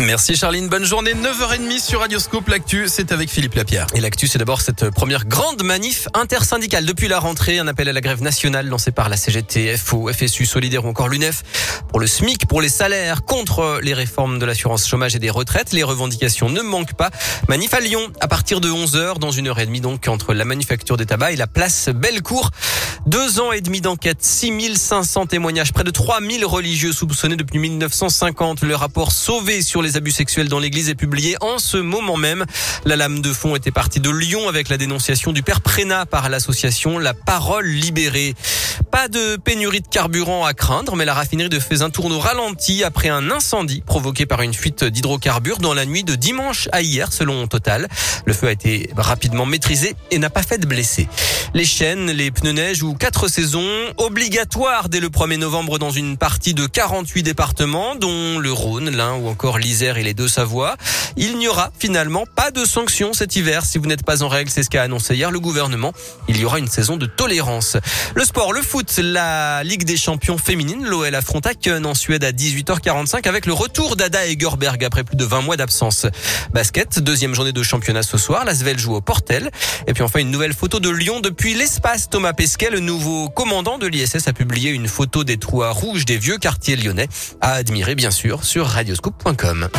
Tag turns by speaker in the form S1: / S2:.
S1: Merci Charline, bonne journée. 9h30 sur Radioscope. L'actu, c'est avec Philippe Lapierre. Et l'actu, c'est d'abord cette première grande manif intersyndicale. Depuis la rentrée, un appel à la grève nationale lancé par la CGT, FO, FSU, Solidaire ou encore l'UNEF pour le SMIC, pour les salaires, contre les réformes de l'assurance chômage et des retraites. Les revendications ne manquent pas. Manif à Lyon à partir de 11h dans une heure et demie donc entre la manufacture des tabacs et la place Bellecour. Deux ans et demi d'enquête, 6500 témoignages, près de 3000 religieux soupçonnés depuis 1950. Le rapport sauvé sur les abus sexuels dans l'église est publié en ce moment même. La lame de fond était partie de Lyon avec la dénonciation du père Prénat par l'association La Parole Libérée. Pas de pénurie de carburant à craindre, mais la raffinerie de Faisin tourne au ralenti après un incendie provoqué par une fuite d'hydrocarbures dans la nuit de dimanche à hier, selon Total. Le feu a été rapidement maîtrisé et n'a pas fait de blessés. Les chaînes, les pneus neige ou quatre saisons obligatoires dès le 1er novembre dans une partie de 48 départements, dont le Rhône, l'Ain ou encore l'Isère et les Deux-Savoies. Il n'y aura finalement pas de sanctions cet hiver si vous n'êtes pas en règle. C'est ce qu'a annoncé hier le gouvernement. Il y aura une saison de tolérance. Le sport, le foot, la Ligue des champions féminines. L'OL affronte Aken en Suède à 18h45 avec le retour d'Ada Egerberg après plus de 20 mois d'absence. Basket, deuxième journée de championnat ce soir. La Svel joue au Portel. Et puis enfin une nouvelle photo de Lyon depuis l'espace. Thomas Pesquet, le nouveau commandant de l'ISS, a publié une photo des toits rouges des vieux quartiers lyonnais à admirer bien sûr sur radioscoop.com.